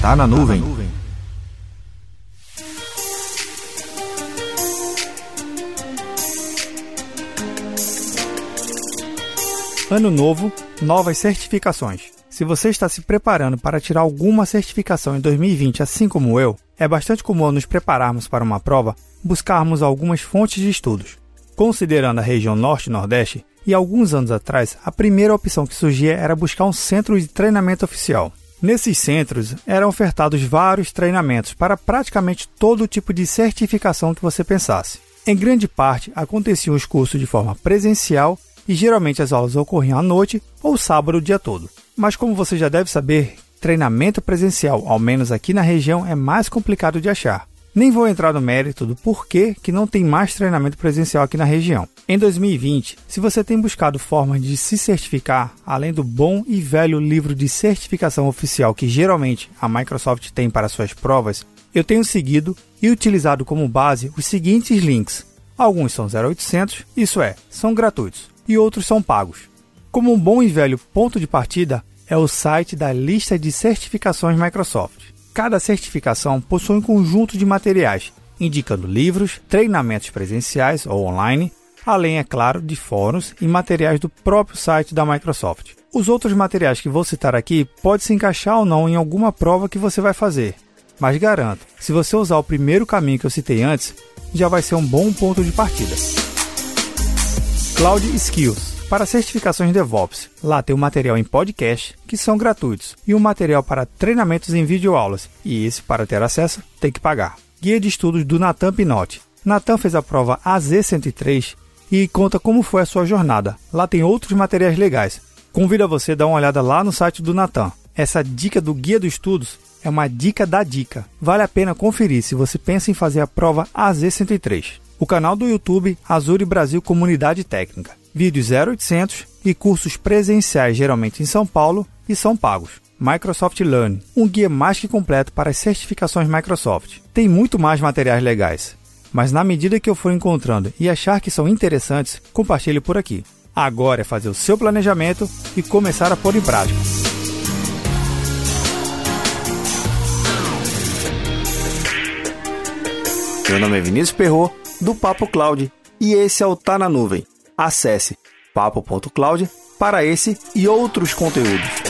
Tá na nuvem. Ano novo, novas certificações. Se você está se preparando para tirar alguma certificação em 2020, assim como eu, é bastante comum nos prepararmos para uma prova buscarmos algumas fontes de estudos. Considerando a região Norte e Nordeste, e alguns anos atrás, a primeira opção que surgia era buscar um centro de treinamento oficial. Nesses centros eram ofertados vários treinamentos para praticamente todo tipo de certificação que você pensasse. Em grande parte, aconteciam os cursos de forma presencial e geralmente as aulas ocorriam à noite ou sábado o dia todo. Mas como você já deve saber, treinamento presencial, ao menos aqui na região, é mais complicado de achar. Nem vou entrar no mérito do porquê que não tem mais treinamento presencial aqui na região. Em 2020, se você tem buscado formas de se certificar, além do bom e velho livro de certificação oficial que geralmente a Microsoft tem para suas provas, eu tenho seguido e utilizado como base os seguintes links. Alguns são 0800, isso é, são gratuitos, e outros são pagos. Como um bom e velho ponto de partida é o site da lista de certificações Microsoft. Cada certificação possui um conjunto de materiais, indicando livros, treinamentos presenciais ou online, além, é claro, de fóruns e materiais do próprio site da Microsoft. Os outros materiais que vou citar aqui podem se encaixar ou não em alguma prova que você vai fazer, mas garanto, se você usar o primeiro caminho que eu citei antes, já vai ser um bom ponto de partida. Cloud Skills para certificações DevOps. Lá tem o material em podcast, que são gratuitos, e o material para treinamentos em videoaulas, e esse, para ter acesso, tem que pagar. Guia de estudos do Natan Pinotti. Natan fez a prova AZ103 e conta como foi a sua jornada. Lá tem outros materiais legais. Convido a você a dar uma olhada lá no site do Natan. Essa dica do Guia dos Estudos é uma dica da dica. Vale a pena conferir se você pensa em fazer a prova AZ103. O canal do YouTube Azure Brasil Comunidade Técnica vídeos 0800 e cursos presenciais geralmente em São Paulo e são pagos. Microsoft Learn, um guia mais que completo para as certificações Microsoft. Tem muito mais materiais legais, mas na medida que eu for encontrando e achar que são interessantes, compartilhe por aqui. Agora é fazer o seu planejamento e começar a pôr em prática. Meu nome é Vinícius Perro do Papo Cloud, e esse é o Tá na Nuvem Acesse papo.cloud para esse e outros conteúdos.